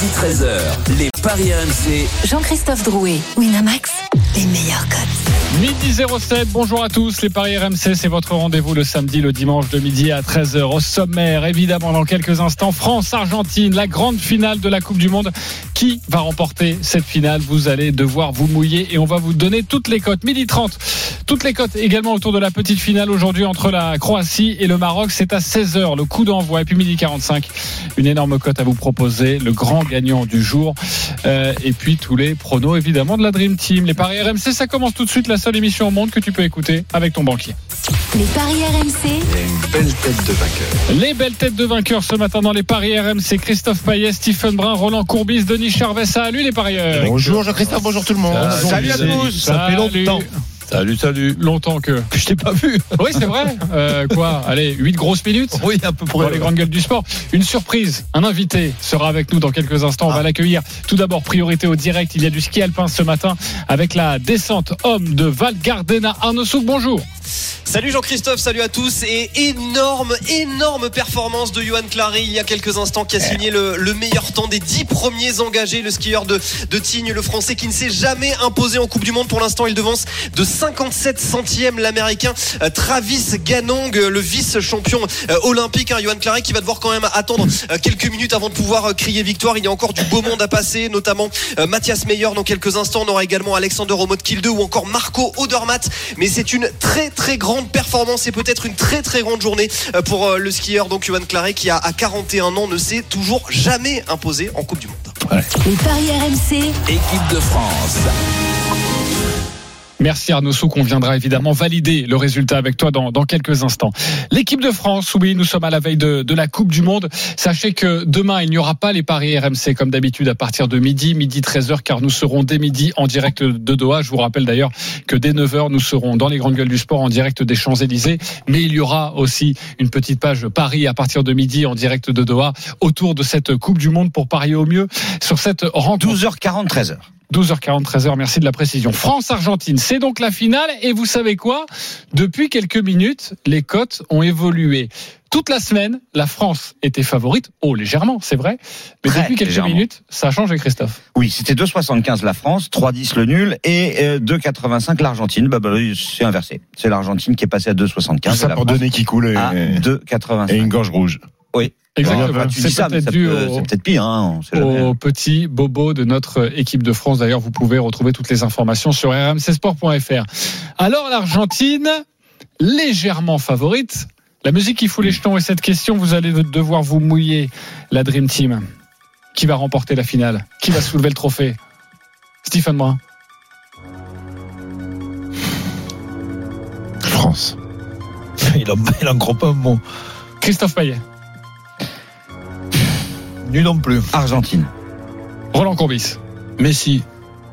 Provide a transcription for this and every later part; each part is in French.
Midi 13h, les Paris RMC. Jean-Christophe Drouet, Winamax, les meilleurs codes. Midi 07, bonjour à tous. Les Paris RMC, c'est votre rendez-vous le samedi, le dimanche de midi à 13h. Au sommaire, évidemment, dans quelques instants, France-Argentine, la grande finale de la Coupe du Monde. Qui va remporter cette finale? Vous allez devoir vous mouiller et on va vous donner toutes les cotes. Midi 30, toutes les cotes également autour de la petite finale aujourd'hui entre la Croatie et le Maroc. C'est à 16h, le coup d'envoi. Et puis midi 45, une énorme cote à vous proposer, le grand gagnant du jour. Euh, et puis tous les pronos, évidemment, de la Dream Team. Les Paris RMC, ça commence tout de suite. La seule émission au monde que tu peux écouter avec ton banquier. Les paris RMC, Belle tête de vainqueur. Les belles têtes de vainqueurs ce matin dans les paris RMC. Christophe Payet, Stephen Brun, Roland Courbis, Denis Charvet. Salut les parieurs. Bonjour Jean-Christophe, bonjour tout le monde. Salut, à tous. Ça fait Salut. longtemps. Salut, salut. Longtemps que. Je t'ai pas vu. Oui, c'est vrai. Euh, quoi? Allez, 8 grosses minutes? Oui, un peu pour les grandes gueules du sport. Une surprise, un invité sera avec nous dans quelques instants. On va l'accueillir. Tout d'abord, priorité au direct. Il y a du ski alpin ce matin avec la descente homme de Val Gardena. Arnaud Souk, bonjour. Salut Jean-Christophe, salut à tous et énorme, énorme performance de Johan Clary il y a quelques instants qui a signé le, le meilleur temps des dix premiers engagés, le skieur de, de Tignes, le français qui ne s'est jamais imposé en Coupe du Monde. Pour l'instant, il devance de 57 centièmes l'américain euh, Travis Ganong, euh, le vice-champion euh, olympique. Hein, Johan Clary qui va devoir quand même attendre quelques minutes avant de pouvoir crier victoire. Il y a encore du beau monde à passer, notamment Mathias Meyer dans quelques instants. On aura également Alexander Omot-Kilde ou encore Marco Odermatt. Mais c'est une très très grande performance et peut-être une très très grande journée pour le skieur donc Johan Claret qui a à 41 ans ne s'est toujours jamais imposé en Coupe du Monde. les paris RMC, Équipe de France. Merci Arnaud Souk, on viendra évidemment valider le résultat avec toi dans, dans quelques instants. L'équipe de France, oui, nous sommes à la veille de, de la Coupe du Monde. Sachez que demain, il n'y aura pas les paris RMC comme d'habitude à partir de midi, midi 13h, car nous serons dès midi en direct de Doha. Je vous rappelle d'ailleurs que dès 9h, nous serons dans les grandes gueules du sport en direct des Champs-Élysées. Mais il y aura aussi une petite page Paris à partir de midi en direct de Doha autour de cette Coupe du Monde pour parier au mieux sur cette rencontre. 12h40, 13h. 12h40, 13h, merci de la précision. France-Argentine, c'est donc la finale. Et vous savez quoi? Depuis quelques minutes, les cotes ont évolué. Toute la semaine, la France était favorite, oh légèrement, c'est vrai. Mais Très depuis quelques légèrement. minutes, ça a changé, Christophe. Oui, c'était 2,75 la France, 3,10 le nul et euh, 2,85 l'Argentine. Bah, bah, c'est inversé. C'est l'Argentine qui est passée à 2,75. Tout ça et la pour France donner qui coule et, à 2,85. et une gorge rouge. Oui. Exactement. C'est peut-être dû peut- au, c'est peut-être pire. Hein, au petit bobo de notre équipe de France. D'ailleurs, vous pouvez retrouver toutes les informations sur rmcsport.fr. Alors, l'Argentine, légèrement favorite. La musique qui fout les jetons et cette question, vous allez devoir vous mouiller, la Dream Team. Qui va remporter la finale? Qui va soulever le trophée? Stephen Brun. France. Il en, il en croit pas un mot. Christophe Payet. Nul non plus. Argentine. Roland Courbis. Messi.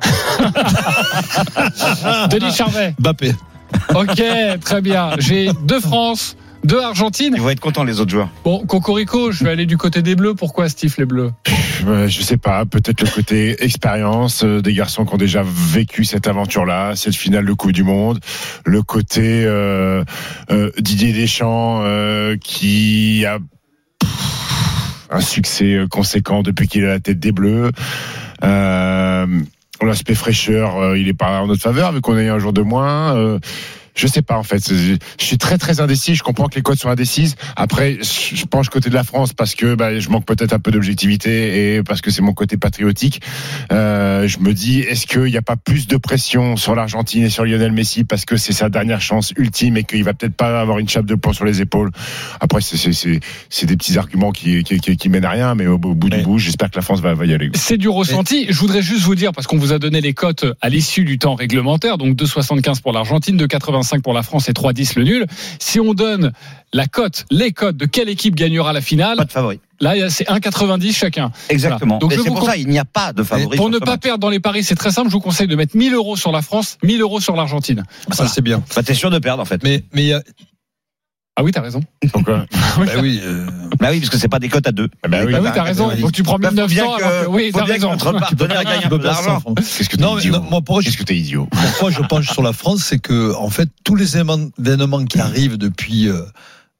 Denis Charvet. Bappé. Ok, très bien. J'ai deux France, deux Argentine. Ils vont être contents les autres joueurs. Bon, Cocorico, je vais aller du côté des Bleus. Pourquoi Steve les Bleus? Euh, je sais pas, peut-être le côté expérience euh, des garçons qui ont déjà vécu cette aventure-là, cette finale de Coupe du Monde, le côté euh, euh, Didier Deschamps euh, qui a un succès euh, conséquent depuis qu'il à la tête des Bleus. Euh, L'aspect fraîcheur, euh, il est pas en notre faveur, vu qu'on a eu un jour de moins. Je sais pas en fait. Je suis très très indécis. Je comprends que les codes sont indécises. Après, je penche côté de la France parce que bah, je manque peut-être un peu d'objectivité et parce que c'est mon côté patriotique. Euh, je me dis, est-ce qu'il n'y a pas plus de pression sur l'Argentine et sur Lionel Messi parce que c'est sa dernière chance ultime et qu'il va peut-être pas avoir une chape de plomb sur les épaules? Après, c'est c'est c'est c'est des petits arguments qui qui, qui, qui mènent à rien, mais au, au bout du bout, j'espère que la France va, va y aller. C'est du ressenti. Je voudrais juste vous dire, parce qu'on vous a donné les cotes à l'issue du temps réglementaire, donc 2,75 pour l'Argentine, 2,85 pour la France et 3,10 le nul. Si on donne la cote, les cotes de quelle équipe gagnera la finale, Pas de favori. là, c'est 1,90 chacun. Exactement. Voilà. Donc c'est vous pour con- ça, il n'y a pas de favori. Pour ne pas match. perdre dans les paris, c'est très simple. Je vous conseille de mettre 1000 euros sur la France, 1000 euros sur l'Argentine. Ça, c'est bien. Bah, t'es sûr de perdre en fait. Mais, mais il y a- Ah oui, t'as raison. Pourquoi Bah oui. euh, Bah oui, parce que c'est pas des cotes à deux. Bah oui. Ah oui, t'as raison. Donc tu prends Bah, faut 1900. bien alors que- que- Oui, t'as bien que raison. notre partenaire gagne un peu d'argent. Qu'est-ce que t'es Non, mais idiot non, moi, pourquoi je- Qu'est-ce que t'es idiot Pourquoi je penche sur la France, c'est que en fait tous les événements événements qui arrivent depuis euh,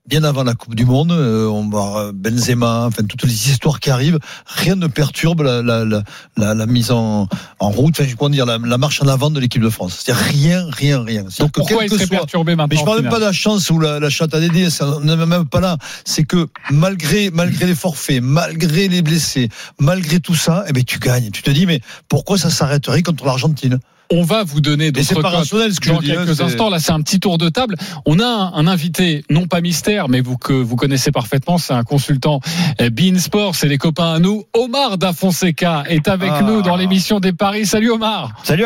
bien avant la Coupe du Monde, euh, on va Benzema, enfin toutes les histoires qui arrivent, rien ne perturbe la, la, la, la, mise en, en route, enfin je comment dire la, marche en avant de l'équipe de France. C'est rien, rien, rien. Donc que pourquoi il que serait soit- perturbé maintenant mais je parle même pas de la chance ou la, chatte à Dédé, ça, n'est même pas là. C'est que malgré, malgré les forfaits, malgré les blessés, malgré tout ça, eh ben, tu gagnes. Tu te dis, mais pourquoi ça s'arrêterait contre l'Argentine? On va vous donner Et c'est d'autres rationnel ce que dans je dis. hein, quelques instants. Là, c'est un petit tour de table. On a un, un invité, non pas mystère, mais vous que vous connaissez parfaitement. C'est un consultant euh, Bein Sport. C'est les copains à nous. Omar Da Fonseca est avec Ah. nous dans l'émission des paris. Salut Omar. Salut.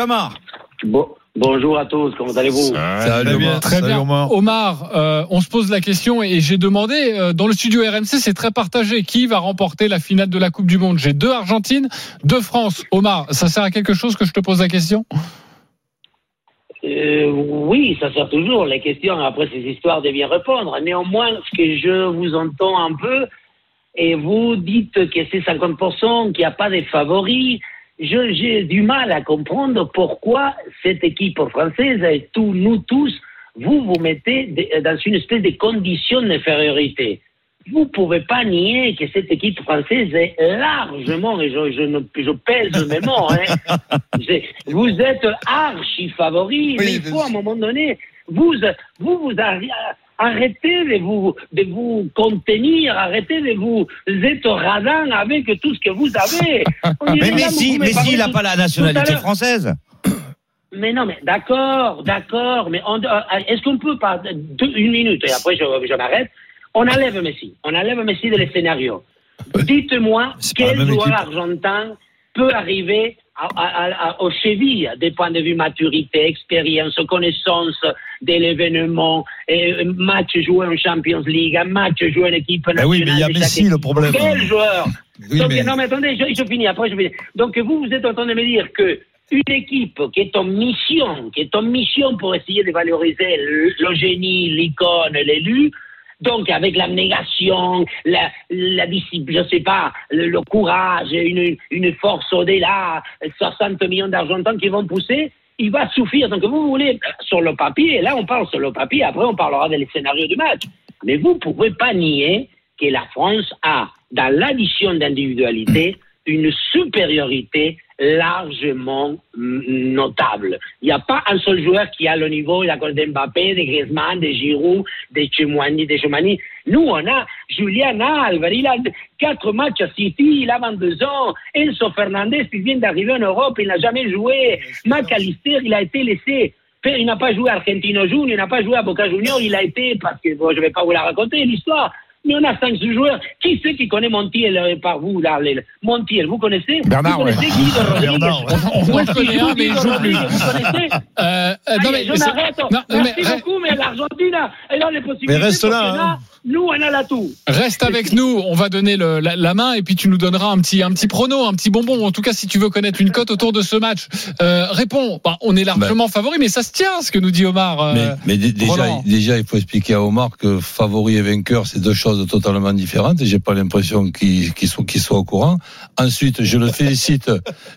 Bon, bonjour à tous, comment allez-vous Salut, bien, Omar. très Salut, bien. Omar. Omar, euh, on se pose la question et j'ai demandé euh, dans le studio RMC, c'est très partagé. Qui va remporter la finale de la Coupe du Monde? J'ai deux Argentines, deux France. Omar, ça sert à quelque chose que je te pose la question? Euh, Oui, ça sert toujours. Les questions, après ces histoires, de bien répondre. Néanmoins, ce que je vous entends un peu, et vous dites que c'est 50%, qu'il n'y a pas de favoris, j'ai du mal à comprendre pourquoi cette équipe française et tous, nous tous, vous vous mettez dans une espèce de condition d'infériorité. Vous pouvez pas nier que cette équipe française est largement, et je, je, ne- je pèse mes mots, hein, vous êtes archi favori, mais il faut à un moment donné, vous, vous, vous arri- arrêtez de vous, de vous contenir, arrêtez de vous être radin avec tout ce que vous avez. Mais Messi, Messi, il n'a pas la nationalité française. Mais non, mais d'accord, d'accord, mais on- euh, est-ce qu'on peut pas deux- une minute et après je, je m'arrête. On enlève Messi, on enlève Messi de le scénario. Dites-moi pas la quel joueur argentin peut arriver à, à, à, aux chevilles des points de vue maturité, expérience, connaissance de l'événement, match joué en Champions League, un match joué en équipe Ben nationale. oui, mais il y a Messi, le problème. Quel joueur Oui, donc, mais- non, mais attendez, je, je finis, après je vais. Donc, vous, vous êtes en train de me dire que une équipe qui est en mission, qui est en mission pour essayer de valoriser le, le génie, l'icône, l'élu, donc avec l'abnégation, la, la discipline, je sais pas, le, courage, une, une force au-delà, 60 millions d'Argentins qui vont pousser, il va suffire. Donc, vous voulez, sur le papier, là on parle sur le papier, après on parlera des scénarios du match. Mais vous ne pouvez pas nier que la France a, dans l'addition d'individualité, une supériorité largement notable. Il n'y a pas un seul joueur qui a le niveau d'accord, d'Mbappé, de Griezmann, de Giroud, de Chemouani, de Chemani. Nous, on a Julian Alvarez, il a quatre matchs à City, il a 22 ans. Enzo Fernandez, il vient d'arriver en Europe, il n'a jamais joué. McAllister, il a été laissé. Il n'a pas joué à Argentino Junior, il n'a pas joué à Boca Junior, il a été, parce que bon, je ne vais pas vous la raconter, l'histoire. Mais on a cinq joueurs. Qui c'est qui connaît Montiel euh, par vous, là les- Montiel, vous connaissez? Bernard, Vous connaissez ouais. Guido Rodriguez Bernard, ouais. On connaît un, mais il joue plus. Vous connaissez? Euh, euh, non, Allez, mais je m'arrête. Merci mais re- beaucoup, mais l'Argentine, elle a les possibilités. Mais reste là, hein. Nous, on a la tout. Reste avec nous, on va donner le- la, la main et puis tu nous donneras un petit, un petit prono, un petit bonbon. En tout cas, si tu veux connaître une cote autour de ce match, euh, réponds. Bah, on est largement favori, mais ça se tient ce que nous dit Omar. euh, Mais, mais dé- déjà, il faut expliquer à Omar que favori et vainqueur, c'est deux choses totalement différentes. Et j'ai pas l'impression qu'il soit, qu'il soit au courant. Ensuite, je le félicite,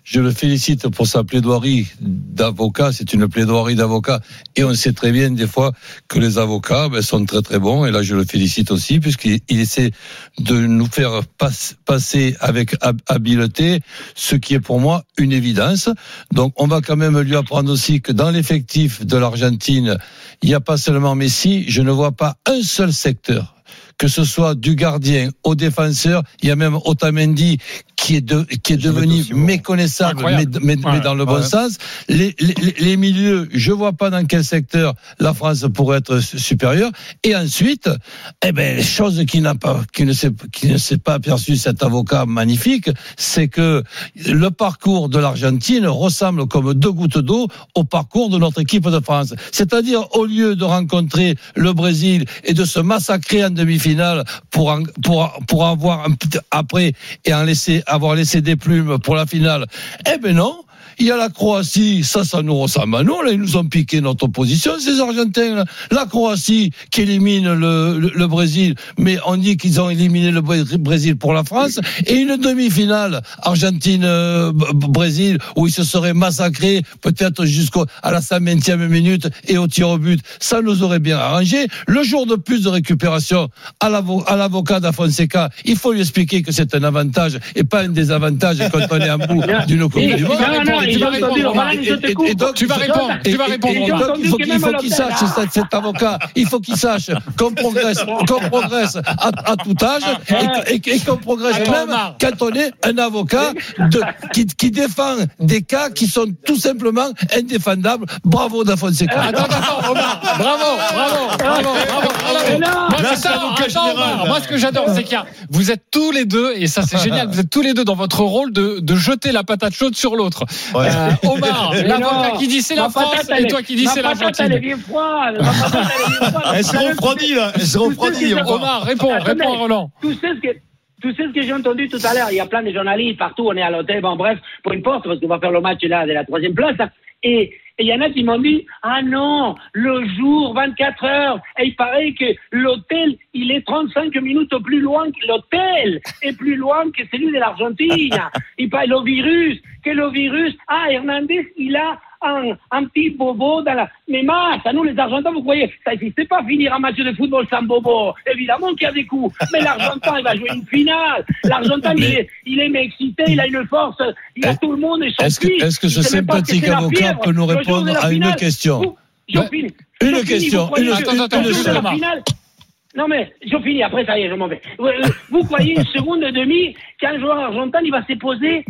je le félicite pour sa plaidoirie d'avocat. C'est une plaidoirie d'avocat. Et on sait très bien, des fois, que les avocats ben, sont très très bons. Et là, je le félicite aussi, puisqu'il il essaie de nous faire pas- passer avec hab- habileté ce qui est pour moi une évidence. Donc, on va quand même lui apprendre aussi que dans l'effectif de l'Argentine, il n'y a pas seulement Messi, je ne vois pas un seul secteur. Que ce soit du gardien au défenseur, il y a même Otamendi qui est, de, qui est devenu méconnaissable, mais, dans le bon ouais. sens. Les, les, les milieux, je vois pas dans quel secteur la France pourrait être su- supérieure. Et ensuite, eh ben, chose qui n'a pas, qui ne s'est, qui ne s'est pas aperçu cet avocat magnifique, c'est que le parcours de l'Argentine ressemble comme deux gouttes d'eau au parcours de notre équipe de France. C'est-à-dire, au lieu de rencontrer le Brésil et de se massacrer en demi-finale pour en- pour pour avoir un petit après et en laisser avoir laissé des plumes pour la finale, eh ben non. Il y a la Croatie, ça, ça nous ressemble à nous. Là, ils nous ont piqué notre position, ces Argentins. là. La Croatie qui élimine le, le, le Brésil, mais on dit qu'ils ont éliminé le Bré- Brésil pour la France. Et une demi-finale Argentine-Brésil où ils se seraient massacrés peut-être jusqu'à la 120e minute et au tir au but. Ça nous aurait bien arrangé. Le jour de plus de récupération à l'avo- à l'avocat d'Afonseca, il faut lui expliquer que c'est un avantage et pas un désavantage quand on est en bout d'une Coupe du Monde. Tu vas répondre, Tu vas il faut- répondre, tu vas répondre, il faut, qu'il sache, cet, avocat, il faut qu'il sache qu'on progresse, qu'on progresse à, tout âge et, qu'on progresse même quand on est un avocat qui, défend des cas qui sont tout simplement indéfendables. Bravo d'Afonseca. Attends, attends, Omar, bravo, bravo, bravo, bravo, moi, ce que j'adore, c'est qu'il y a, vous êtes tous les deux, et ça, c'est génial, vous êtes tous les deux dans votre rôle de, de jeter la patate chaude sur l'autre. Ouais. Euh, Omar, l'avocat non, qui dit c'est la France, patate, et toi qui dis c'est l'Argentine. elle est bien froide. Elle s'est refroidie, là. Elle s'est refroidie. Omar. Omar, réponds, réponds à Roland. Tout ce que, tout ce que j'ai entendu tout à l'heure, il y a plein de journalistes partout, on est à l'hôtel, bon bref, peu importe, parce qu'on va faire le match là de la troisième place. hein. Et et il y en a qui m'ont dit, ah non, le jour, 24 heures, et il paraît que l'hôtel, il est 35 minutes plus loin que l'hôtel, et plus loin que celui de l'Argentine. Il parle le virus, que le virus, ah, Hernandez, il a un, un petit bobo dans la... Mais mince, à nous les Argentins, vous croyez, ça n'existe pas finir un match de football sans bobo. Évidemment qu'il y a des coups. Mais l'Argentin, il va jouer une finale. L'Argentin, il est, il est excité, il a une force. Il a tout le monde et son Est-ce que, ce sympathique avocat peut nous répondre à une question vous- finis. Une question, une- attends, non mais je finis, après ça y est, je m'en vais. Vous, euh, vous croyez une seconde et demie qu'un joueur argentin il va se poser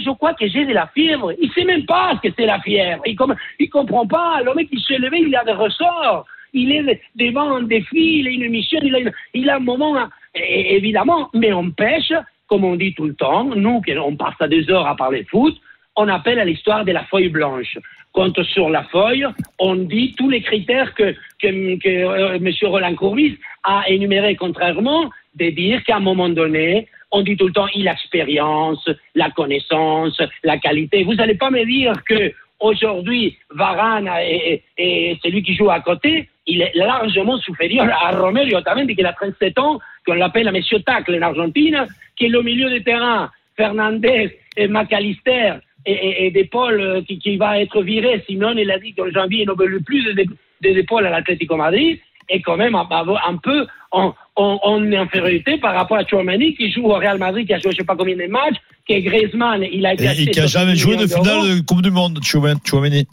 je crois que j'ai de la fièvre. Il sait même pas ce que c'est la fièvre. Il, com- il comprend pas. Le mec il s'est levé, il a des ressorts. Il est devant un défi, il a une mission, il a, une- il a un moment, évidemment, mais on pêche, comme on dit tout le temps, nous on passe à des heures à parler foot, on appelle à l'histoire de la feuille blanche. Quand sur la feuille, on dit tous les critères que, euh, M. Roland Courbis a énumérés, contrairement de dire qu'à un moment donné, on dit tout le temps l'expérience, la connaissance, la qualité. Vous n'allez pas me dire que aujourd'hui Varane et, celui qui joue à côté, il est largement supérieur à Romero Otamendi qui a 37 ans, qu'on l'appelle Monsieur Tacle en Argentine, qui est le milieu de terrain, Fernandez et McAllister et, et, des euh, qui, qui va être viré, sinon il a dit qu'en janvier il ne veut plus des, des épaules à l'Atlético Madrid, et quand même un, peu en, en, en infériorité par rapport à Chouamani qui joue au Real Madrid, qui a joué je sais pas combien de matchs, qui est Griezmann, il a été Et, et qui a 60 jamais joué de finale de Coupe du Monde, Chouameni.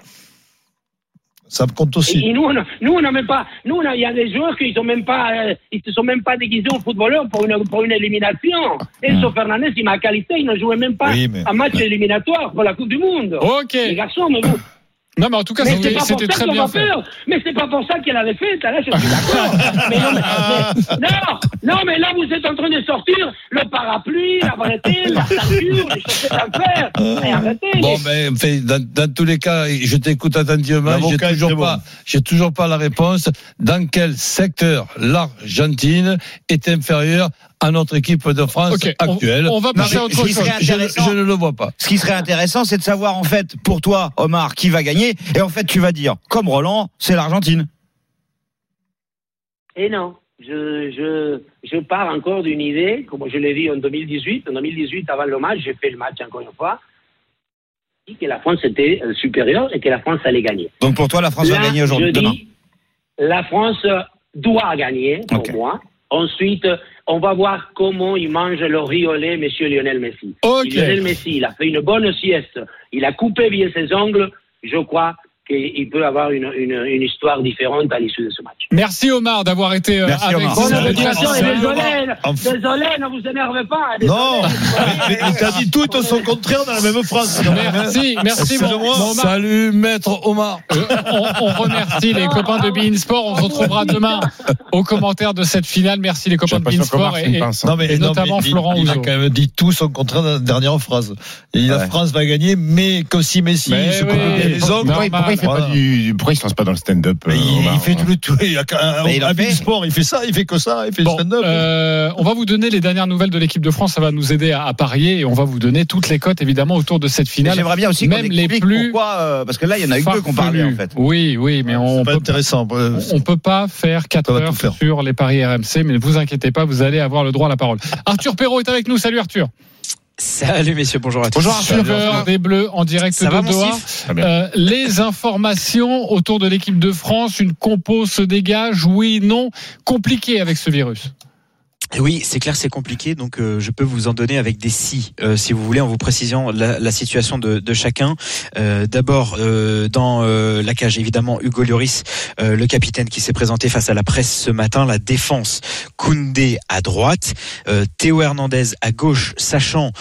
Ça me compte Et, aussi. et nous, on a- nous, on n'a même pas. Nous, il y a des joueurs qui sont même pas, euh, ils se sont même pas déguisés en footballeurs pour une pour une élimination. Enzo Fernandez, il m'a qualité, il ne jouait même pas Oui, mais- un match éliminatoire pour la Coupe du Monde. Ok. Les garçons, mais vous. Non, mais en tout cas, Mais c'était très bien fait. faire. Mais c'est pas pour ça qu'elle avait fait. Là, je suis d'accord. mais non, mais, mais- non, non, mais là, vous êtes en train de sortir le parapluie, la bretelle, la ceinture, les chaussettes à fer. Et arrêtez. Bon, ben, enfin, dans, dans tous les cas, je t'écoute attentivement. J'ai toujours pas, j'ai toujours pas la réponse. Dans quel secteur l'Argentine est inférieure à notre équipe de France actuelle on va passer à autre chose. je, ne le vois pas. Ce qui serait intéressant, c'est de savoir en fait pour toi, Omar, qui va gagner. Et en fait, tu vas dire, comme Roland, c'est l'Argentine. Et non, je, je, je pars encore d'une idée, comme je l'ai dit en 2018. En 2018, avant le match, j'ai fait le match encore une fois. Que la France était euh, supérieure et que la France allait gagner. Donc pour toi, la France Là, va gagner aujourd'hui, demain. dis, la France doit gagner, pour moi. Ensuite, on va voir comment il mange le riz au lait, monsieur Lionel Messi. Lionel Messi, il a fait une bonne sieste, il a coupé bien ses ongles, je crois qu'il peut avoir une, une, une histoire différente à l'issue de ce match. Merci Omar d'avoir été euh, Merci, avec Omar. nous. Bonne éducation et désolé, désolé, ne vous énervez pas. Non, désolé. mais mais t'as dit tout et son contraire dans la même phrase. hein. Merci, merci mon, Excusez-moi. mon Omar. Salut, maître Omar. Euh, on, on remercie les copains de Bein Sport. On se retrouvera demain aux commentaires de cette finale. Merci les copains de Bein Sport. Et, et- pince. Non, mais, Et non, notamment mais il- Florent il, a quand même dit tout son contraire dans la dernière phrase. Et la. France va gagner, mais que si Messi Mais se oui. coupe bien les ongles, Fait Voilà. pas du, pourquoi il se lance pas dans le stand-up euh, il, il fait hein tout le tout. Il a, il un fait. sport, il fait ça, il fait que ça, il fait Bon, le stand-up. euh, on va vous donner les dernières nouvelles de l'équipe de France. Ça va nous aider à, à parier et on va vous donner toutes les cotes évidemment autour de cette finale. J'aimerais bien aussi Même les plus pourquoi, euh, parce que là, il y en a eu deux qu'on parlait en fait. Oui, oui, mais on c'est pas peut, intéressant. Euh, on peut pas faire 4 On va heures faire. sur les paris RMC, mais ne vous inquiétez pas, vous allez avoir le droit à la parole. Arthur Perrault est avec nous. Salut Arthur. Salut messieurs, bonjour à tous. Bonjour Arthur des Bleus en direct Ça de va, Doha. Euh, les informations autour de l'équipe de France, une compo se dégage, oui, non, compliqué avec ce virus. Oui, c'est clair, c'est compliqué, donc euh, je peux vous en donner avec des si, euh, si vous voulez, en vous précisant la, situation de, chacun. Euh, D'abord, dans la cage, évidemment, Hugo Lloris, le capitaine qui s'est présenté face à la presse ce matin, la défense, Koundé à droite, Théo Hernandez à gauche, sachant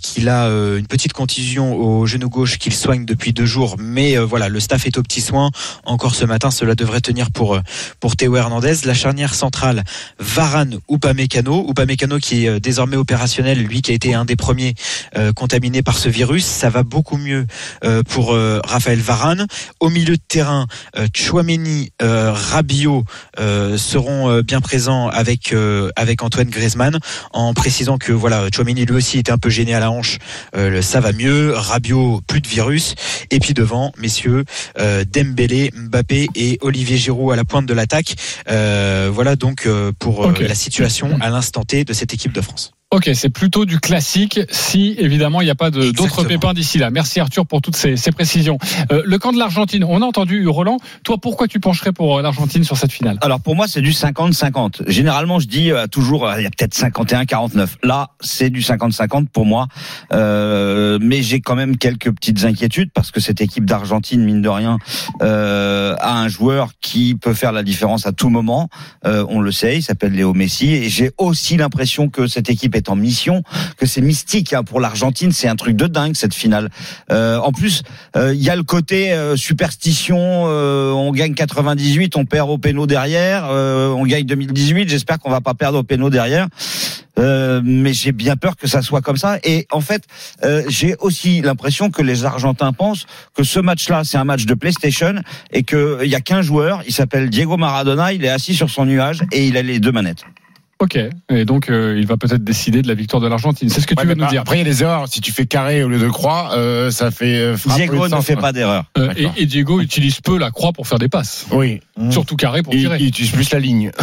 qu'il a une petite contusion au genou gauche qu'il soigne depuis deux jours, mais voilà, le staff est au petit soin. Encore ce matin, cela devrait tenir pour pour Théo Hernandez. La charnière centrale, Varane ou Upamecano, Upamecano qui est euh, désormais opérationnel, lui qui a été un des premiers euh, contaminés par ce virus, ça va beaucoup mieux euh, pour euh, Raphaël Varane. Au milieu de terrain, Chouameni, Rabiot seront bien présents avec avec Antoine Griezmann, en précisant que voilà, Chouameni lui aussi était un peu gêné à la hanche, ça va mieux. Rabiot, plus de virus. Et puis devant, messieurs, Dembélé, Mbappé et Olivier Giroud à la pointe de l'attaque. Voilà donc pour la situation à l'instant T de cette équipe de France. Ok, c'est plutôt du classique si évidemment il n'y a pas d'autres pépins d'ici là. Merci Arthur pour toutes ces, ces précisions. Euh, le camp de l'Argentine, on a entendu Roland. Toi, pourquoi tu pencherais pour euh, l'Argentine sur cette finale? Alors pour moi, c'est du 50-50. Généralement, je dis euh, toujours, euh, il y a peut-être 51-49. Là, c'est du 50-50 pour moi. Euh, mais j'ai quand même quelques petites inquiétudes parce que cette équipe d'Argentine, mine de rien, euh, a un joueur qui peut faire la différence à tout moment. Euh, on le sait, il s'appelle Léo Messi. Et j'ai aussi l'impression que cette équipe est en mission, que c'est mystique hein, pour l'Argentine. C'est un truc de dingue cette finale. Euh, en plus, euh, il y a le côté euh, superstition. euh, on gagne 98, on perd au péno derrière. on gagne 2018. J'espère qu'on va pas perdre au péno derrière. Euh, mais j'ai bien peur que ça soit comme ça. Et en fait, euh, j'ai aussi l'impression que les Argentins pensent que ce match-là, c'est un match de PlayStation et qu'il y a qu'un joueur. Il s'appelle Diego Maradona. Il est assis sur son nuage et il a les deux manettes. Ok, et donc euh, il va peut-être décider de la victoire de l'Argentine. C'est ce que Ouais, tu veux nous par- dire. Après, il y a des erreurs. Si tu fais carré au lieu de croix, euh, ça fait euh, Diego ne fait pas d'erreur. Euh, et, Diego utilise peu la croix pour faire des passes, Oui. surtout carré pour tirer. il utilise plus la ligne.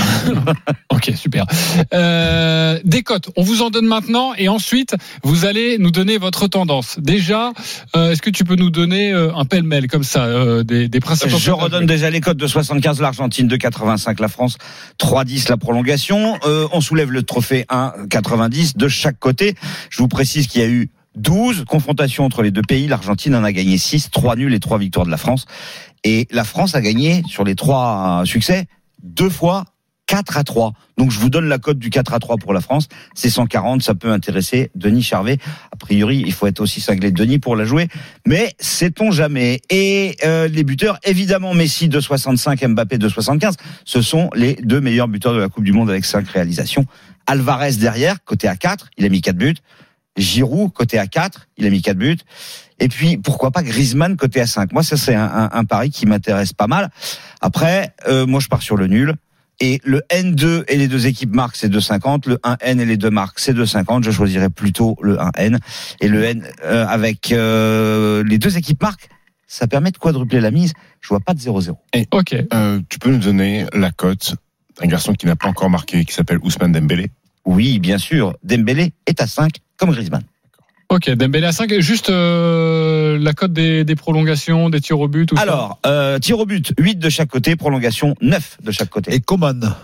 Ok, super. Euh, des cotes, on vous en donne maintenant et ensuite vous allez nous donner votre tendance. Déjà, euh, est-ce que tu peux nous donner euh, un pêle-mêle comme ça, euh, des, des principaux Je redonne déjà les codes de 75 l'Argentine, de 85 la France, 3-10 la prolongation. Euh, on soulève le trophée 1-90 de chaque côté. Je vous précise qu'il y a eu 12 confrontations entre les deux pays. L'Argentine en a gagné 6, 3 nuls et 3 victoires de la France. Et la France a gagné sur les trois succès deux fois 4 à 3. Donc je vous donne la cote du 4 à 3 pour la France. C'est 140, ça peut intéresser Denis Charvet. A priori, il faut être aussi cinglé de Denis pour la jouer. Mais sait-on jamais? Et euh, les buteurs, évidemment, Messi de 65, Mbappé de 75, ce sont les deux meilleurs buteurs de la Coupe du Monde avec 5 réalisations. Alvarez derrière, côté à 4, il a mis 4 buts. Giroud, côté à 4, il a mis 4 buts. Et puis, pourquoi pas Griezmann, côté à 5 Moi, ça, c'est un, un- un pari qui m'intéresse pas mal. Après, euh, moi, je pars sur le nul. Et le N2 et les deux équipes marquent, c'est 2,50. Le 1N et les deux marques, c'est 2,50. Je choisirais plutôt le 1N. Et le N euh, avec euh, les deux équipes marquent, ça permet de quadrupler la mise. Je vois pas de 0-0. Ok. Euh, tu peux nous donner la cote d'un garçon qui n'a pas encore marqué, qui s'appelle Ousmane Dembélé? Oui, bien sûr. Dembélé est à 5, comme Griezmann. Ok, Dembélé à 5. Juste euh, la cote des, des prolongations, des tirs au but. Tout ça. Alors, euh, tir au but, 8 de chaque côté, prolongation, 9 de chaque côté. Et Coman.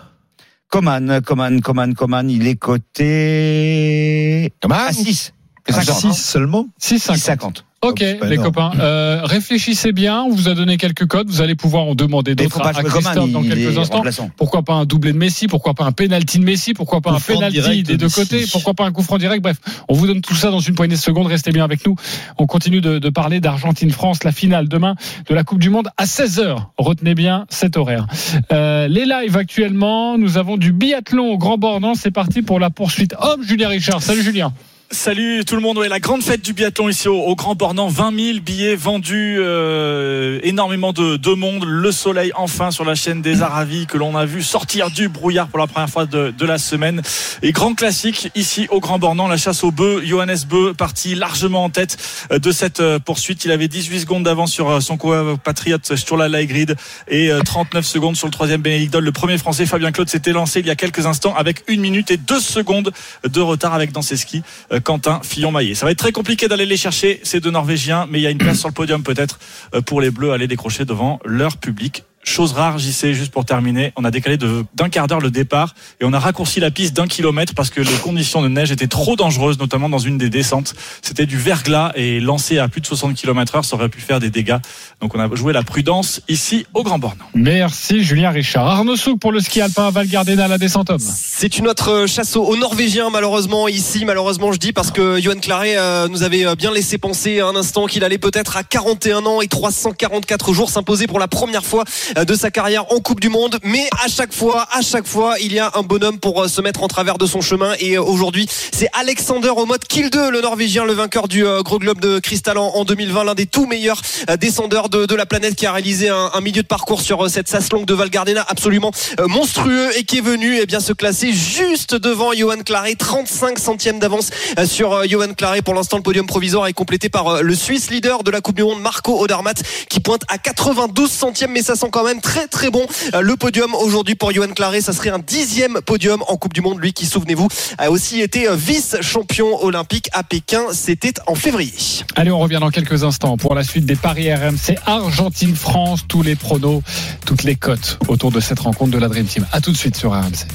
Coman, Coman, Coman, Coman, il est coté Comment à 6. À 50. 6 seulement 6,50. 50. Ok, les copains, euh, réfléchissez bien. On vous a donné quelques codes. Vous allez pouvoir en demander d'autres à, Christophe dans quelques instants. Pourquoi pas un doublé de Messi Pourquoi pas un penalty de Messi Pourquoi pas Coup un penalty des de deux Messi. côtés Pourquoi pas un coup franc direct Bref, on vous donne tout ça dans une poignée de secondes. Restez bien avec nous. On continue de, de parler d'Argentine-France, la finale demain de la Coupe du Monde à 16h. Retenez bien cet horaire. Euh, les lives actuellement, nous avons du biathlon au Grand Bornand. C'est parti pour la poursuite. Homme, Julien Richard. Salut Julien. Salut tout le monde. Ouais, la grande fête du biathlon ici au, Grand Bornand. 20 000 billets vendus, euh, énormément de, de monde. Le soleil enfin sur la chaîne des Aravis que l'on a vu sortir du brouillard pour la première fois de, de la semaine. Et grand classique ici au Grand Bornand, la chasse au bœuf. Johannes Beu parti largement en tête euh, de cette euh, poursuite. Il avait 18 secondes d'avance sur euh, son compatriote Sturla Laigrid et euh, 39 secondes sur le troisième Bénédicte. Le premier français Fabien Claude s'était lancé il y a quelques instants avec une minute et deux secondes de retard avec dans ses skis Quentin Fillon-Maillet. Ça va être très compliqué d'aller les chercher, ces deux Norvégiens, mais il y a une place sur le podium peut-être euh, pour les Bleus aller décrocher devant leur public. Chose rare, j'y sais, juste pour terminer, on a décalé de- d'un quart d'heure le départ et on a raccourci la piste d'un kilomètre parce que les conditions de neige étaient trop dangereuses, notamment dans une des descentes. C'était du verglas et lancé à plus de 60 km heure, ça aurait pu faire des dégâts. Donc on a joué la prudence ici au Grand Bornand. Merci Julien Richard. Arnaud Souk pour le ski alpin à Val Gardena, la descente homme. C'est une autre chasse aux Norvégiens malheureusement ici malheureusement je dis parce que Johan Claret euh, nous avait euh, bien laissé penser un instant qu'il allait peut-être à 41 ans et 344 jours s'imposer pour la première fois euh, de sa carrière en Coupe du Monde. Mais à chaque fois à chaque fois il y a un bonhomme pour euh, se mettre en travers de son chemin. Et euh, aujourd'hui c'est Alexander Omot Kilde le Norvégien le vainqueur du euh, Gros Globe de Cristal en, en 2020 l'un des tout meilleurs descendeurs de, la planète qui a réalisé un, un milieu de parcours sur cette sas longue de Val Gardena absolument monstrueux et qui est venu eh bien se classer juste devant Johan Claret 35 centièmes d'avance sur Johan Claret. Pour l'instant le podium provisoire est complété par le Suisse leader de la Coupe du Monde Marco Odermatt qui pointe à 92 centièmes mais ça sent quand même très très bon Euh, le podium aujourd'hui pour Johan Claret ça serait un dixième podium en Coupe du Monde lui qui souvenez-vous a aussi été euh, vice-champion olympique à Pékin c'était en février Allez, on revient dans quelques instants pour la suite des paris RMC Argentine-France, tous les pronos, toutes les cotes autour de cette rencontre de la Dream Team. À tout de suite sur RMC.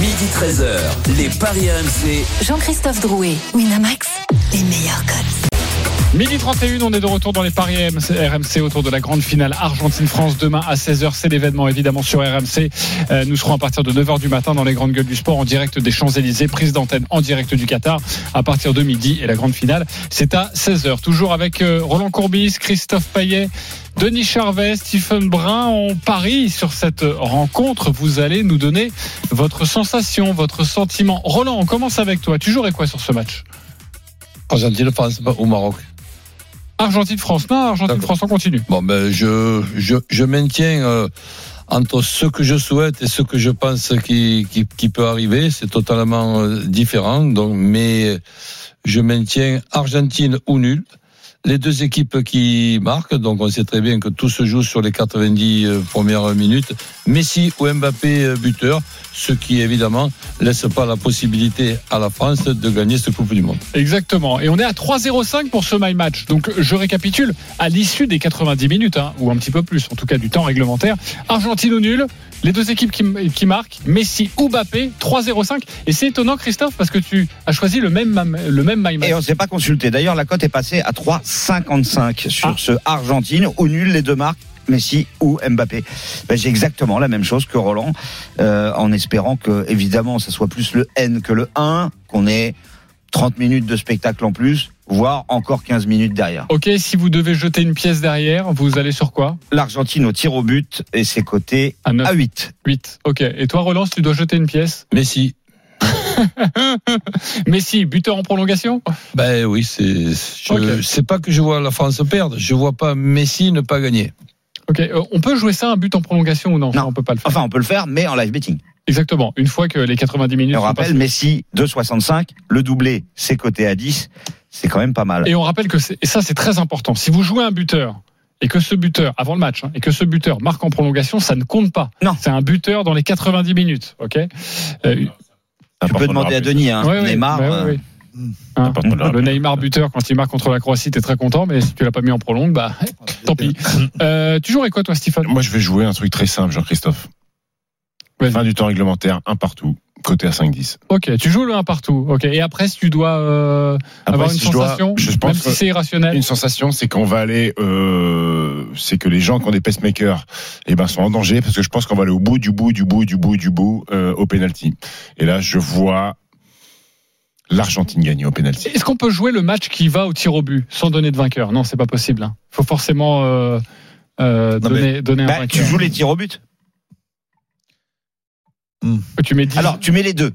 Midi 13h, les Paris RMC. Jean-Christophe Drouet, Winamax, les meilleurs codes. Midi 31, on est de retour dans les paris RMC, autour de la grande finale Argentine-France demain à 16h. C'est l'événement évidemment sur RMC. Euh, nous serons à partir de 9h du matin dans les grandes gueules du sport en direct des Champs-Élysées, prise d'antenne en direct du Qatar à partir de midi. Et la grande finale, c'est à 16h. Toujours avec euh, Roland Courbis, Christophe Payet. Denis Charvet, Stephen Brun, on parie sur cette rencontre. Vous allez nous donner votre sensation, votre sentiment. Roland, on commence avec toi. Tu jouerais quoi sur ce match? Au Maroc. Argentine-France, non, Argentine-France, on continue. Bon, ben, je, je, je maintiens euh, entre ce que je souhaite et ce que je pense qui, qui, qui peut arriver. C'est totalement euh, différent. Donc, mais je maintiens Argentine ou nul. Les deux équipes qui marquent, donc on sait très bien que tout se joue sur les 90 euh, premières minutes. Messi ou Mbappé euh, buteur, ce qui évidemment laisse pas la possibilité à la France de gagner cette Coupe du Monde. Exactement. Et on est à 3-0-5 pour ce My Match. Donc je récapitule à l'issue des 90 minutes, hein, ou un petit peu plus, en tout cas du temps réglementaire. Argentine au nul. Les deux équipes qui, marquent, Messi ou Mbappé, 3-0-5. Et c'est étonnant, Christophe, parce que tu as choisi le même, le même. Et on s'est pas consulté. D'ailleurs, la cote est passée à 3,55 sur Ah. ce Argentine, au nul les deux marques. Messi ou Mbappé. Ben, J'ai exactement la même chose que Roland, euh, en espérant que, évidemment, ça soit plus le N que le 1, qu'on ait 30 minutes de spectacle en plus, voire encore 15 minutes derrière. Ok, si vous devez jeter une pièce derrière, vous allez sur quoi? L'Argentine au tir au but et ses côtés À 9. à 8. 8. Ok. Et toi, Roland, si tu dois jeter une pièce? Messi. Messi, buteur en prolongation? Ben oui, c'est. C'est pas que je vois la France perdre, je vois pas Messi ne pas gagner. Ok. euh, on peut jouer ça un but en prolongation ou non, Non. On peut pas le faire. Enfin, on peut le faire, mais en live betting. Exactement. Une fois que les 90 minutes Et on sont rappelle, passées. Messi 2,65, le doublé, ses côtés à 10, c'est quand même pas mal. Et on rappelle que c'est- et ça c'est très important. Si vous jouez un buteur et que ce buteur avant le match hein, et que ce buteur marque en prolongation, ça ne compte pas. Non. C'est un buteur dans les 90 minutes. Ok? Euh, Tu peux demander à Denis, hein, ouais, Neymar. ouais, ouais, euh, ouais. Hein, le Neymar buteur quand il marque contre la Croatie, t'es très content, mais si tu l'as pas mis en prolongue, bah tant pis. Euh, tu jouerais quoi toi, Stéphane? Moi, je vais jouer un truc très simple, Jean-Christophe. Fin du temps réglementaire, un partout, côté à 5-10. Ok, tu joues le 1 partout. Ok. Et après, si tu dois euh, Après, avoir une si je dois- sensation, même si c'est irrationnel. Une sensation, c'est qu'on va aller, euh, c'est que les gens qui ont des pacemakers, eh ben, sont en danger parce que je pense qu'on va aller au bout du bout du bout du bout du bout euh, au penalty. Et là, je vois l'Argentine gagner au penalty. Est-ce qu'on peut jouer le match qui va au tir au but sans donner de vainqueur? Non, c'est pas possible. Il faut forcément euh, euh, Non, mais- donner, donner un bah, vainqueur. tu joues les tirs au but. Tu mets 10. Alors, tu mets les deux.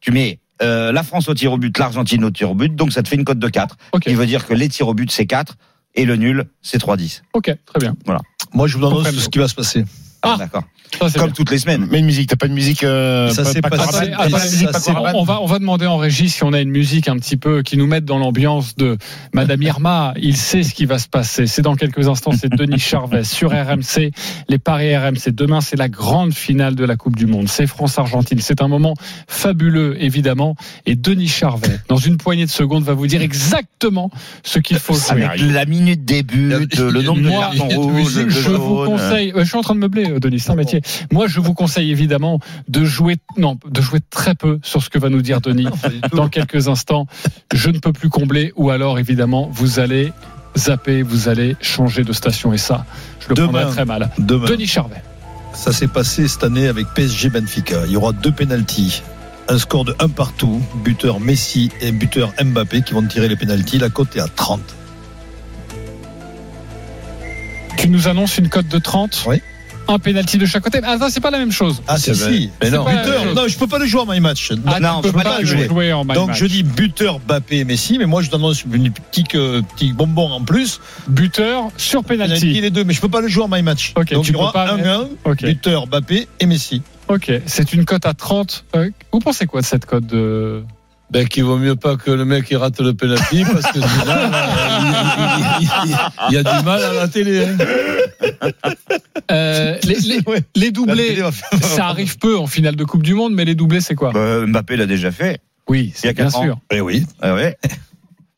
Tu mets euh, la France au tir au but, l'Argentine au tir au but. Donc ça te fait une cote de 4. Ok. Qui veut dire que les tirs au but, c'est 4 et le nul, c'est 3-10. Ok, très bien. Voilà. Moi, je vous annonce ce qui va se passer. Ah. D'accord. Ça, c'est Comme bien. toutes les semaines. Mais une musique, t'as pas de musique. euh, Ça pas- s'est pas pas musique, pas on va, on va demander en régie si on a une musique un petit peu qui nous mette dans l'ambiance de Madame Irma. Il sait ce qui va se passer. C'est dans quelques instants. C'est Denis Charvet sur RMC. Les paris RMC. Demain, c'est la grande finale de la Coupe du Monde. C'est France-Argentine. C'est un moment fabuleux, évidemment. Et Denis Charvet, dans une poignée de secondes, va vous dire exactement ce qu'il faut jouer. Avec la minute début, le nombre de cartons rouges, je, de je vous conseille. euh, Je suis en train de meubler, Denis, c'est un métier. Moi, je vous conseille évidemment de jouer, non, de jouer très peu sur ce que va nous dire Denis dans quelques instants. Je ne peux plus combler, ou alors évidemment, vous allez zapper, vous allez changer de station, et ça, je le Demain. prendrai très mal. Demain. Denis Charvet. Ça s'est passé cette année avec PSG Benfica. Il y aura deux pénalties. Un score de 1 partout. Buteur Messi et buteur Mbappé qui vont tirer les pénalties. La cote est à 30. Tu nous annonces une cote de 30 Oui. Un penalty de chaque côté. Ah, ça, c'est pas la même chose. Ah, si, C'est si. C'est non. Buteur, non, je peux pas le jouer en my match. Ah, Non, je peux peux pas pas le jouer. jouer en my Donc match. je dis buteur Mbappé et Messi, mais moi je donne une petite, euh, petit bonbon en plus. buteur sur Penalty penalty. les deux, mais je peux pas le jouer en my match. Ok, Donc tu peux pas- 1-1, Ok. buteur Mbappé et Messi. Ok, c'est une cote à 30. Euh, vous pensez quoi de cette cote de Ben, qu'il vaut mieux pas que le mec il rate le penalty parce que sinon, euh, il, il- il- il y a du mal à la télé. hein. Euh, les, les- les doublés, ça arrive peu en finale de Coupe du Monde, mais les doublés, c'est quoi? Bah, Mbappé l'a déjà fait. Oui, c'est bien ans. sûr. Eh oui. Ah ouais.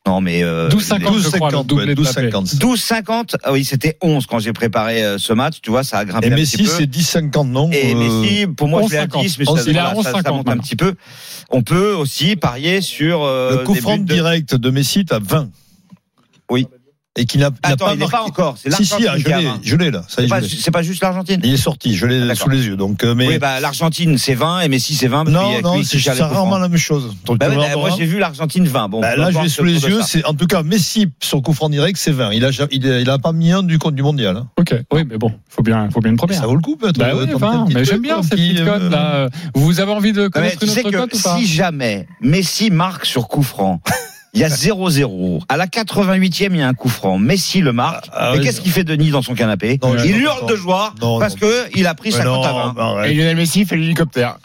Non, mais. Euh, 12-50, je crois, le 12-50, doublé ouais, de Mbappé. 12-50. 12-50. Ah oui, c'était 11 quand j'ai préparé euh, ce match. Tu vois, ça a grimpé Et un Messi, petit peu. c'est 10-50, non? Et euh, Messi, pour moi, je l'ai à 11,50. 10, mais ça, voilà, ça- ça 11,50 monte un petit peu. On peut aussi parier sur euh, Le coup franc de- direct de Messi, t'as 20. Oui. Et qui n'a n'a pas pas encore. C'est Si, si, l'Argentine ah, je l'ai, 20. je l'ai là. C'est est, pas, juste l'Argentine. Il est sorti, je l'ai D'accord. sous les yeux. Donc, euh, mais Oui, bah, l'Argentine, c'est 20 et Messi, c'est 20. parce qu'il y non, non, c'est rarement la même chose. Donc, Bah bah, moi, voir. j'ai vu l'Argentine 20. Bon, Bah, là, je l'ai sous les yeux. en tout cas Messi sur coup franc direct, c'est 20. Il a, ja- il a, il a pas mis un du compte du mondial. hein. Ok, oui, mais bon, faut bien, faut bien une première. Ça vaut le coup peut-être. Bah euh, mais j'aime bien cette petit, petite cote euh, là. Vous avez envie de mais connaître une autre que cote ou pas? si jamais Messi marque sur coup franc, il y a 0-0. À la 88e, il y a un coup franc. Messi le marque. Ah, Mais ouais, qu'est-ce qu'il fait Denis dans son canapé? Non, Il non, hurle non. de joie Non, parce non. que il a pris mais 50 à non, 20. arrête. Et Lionel Messi fait l'hélicoptère.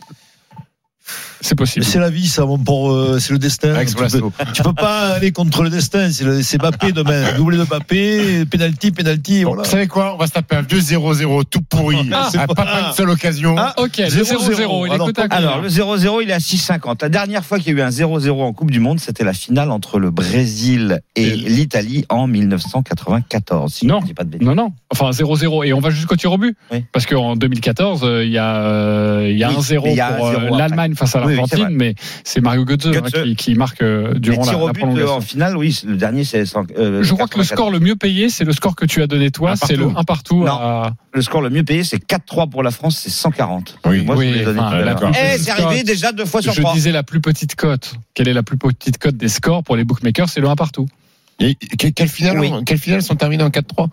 C'est possible. C'est la vie, ça, mon euh, c'est le destin. Tu, peux, tu peux pas aller contre le destin. C'est, le- c'est Mbappé demain. Doublé de Mbappé, penalty, penalty. Bon, Voilà. Vous savez quoi? On va se taper un vieux 0-0 tout pourri. Ah, c'est Ah, pas- une seule occasion. Ah, Ok, le 0-0. 0-0, il est Alors, à Alors, le 0-0, il est à 6,50. La dernière fois qu'il y a eu un 0-0 en Coupe du Monde, c'était la finale entre le Brésil et Et- l'Italie en 1994. Si Non. je dis pas de bêtises. Non, non. Enfin, 0-0. Et on va jusqu'au tir au but. Oui. Parce qu'en 2014, euh, il y a, euh, il y a Oui, un 0 mais il y a pour un euh, 0 après. l'Allemagne face à Oui, mais c'est Mario Götze, hein, qui, qui marque euh, durant la, la but euh, prolongation. en finale, oui, le dernier c'est. euh, Je crois que le 94. score le mieux payé, c'est le score que tu as donné toi, c'est le partout. 1 partout. Non. à- Le score le mieux payé, c'est 4-3 pour la France, c'est 140. Oui. Moi, je Oui, enfin, Eh, petite c'est arrivé cote. déjà deux fois sur Je trois. disais la plus petite cote. Quelle est la plus petite cote des scores pour les bookmakers? C'est le 1 partout. Et que- quelles finales, Oui. sont terminées en 4-3